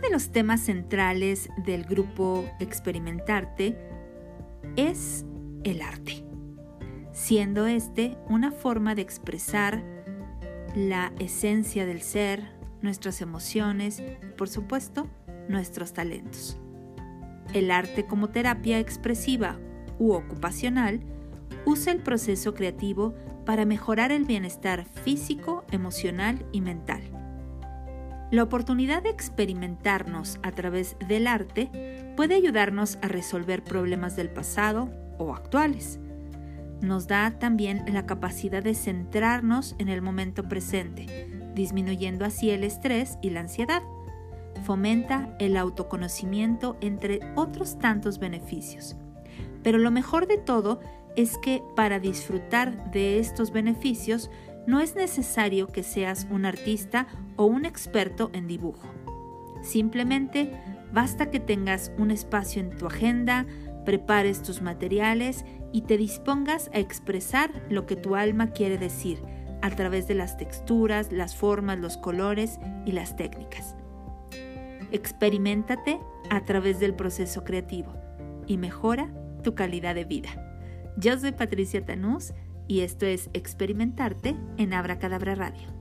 Uno de los temas centrales del grupo Experimentarte es el arte, siendo este una forma de expresar la esencia del ser, nuestras emociones y por supuesto nuestros talentos. El arte como terapia expresiva u ocupacional usa el proceso creativo para mejorar el bienestar físico, emocional y mental. La oportunidad de experimentarnos a través del arte puede ayudarnos a resolver problemas del pasado o actuales. Nos da también la capacidad de centrarnos en el momento presente, disminuyendo así el estrés y la ansiedad. Fomenta el autoconocimiento entre otros tantos beneficios. Pero lo mejor de todo es que para disfrutar de estos beneficios no es necesario que seas un artista o un experto en dibujo. Simplemente basta que tengas un espacio en tu agenda, prepares tus materiales y te dispongas a expresar lo que tu alma quiere decir a través de las texturas, las formas, los colores y las técnicas. Experimentate a través del proceso creativo y mejora tu calidad de vida. Yo soy Patricia Tanús y esto es Experimentarte en Abracadabra Radio.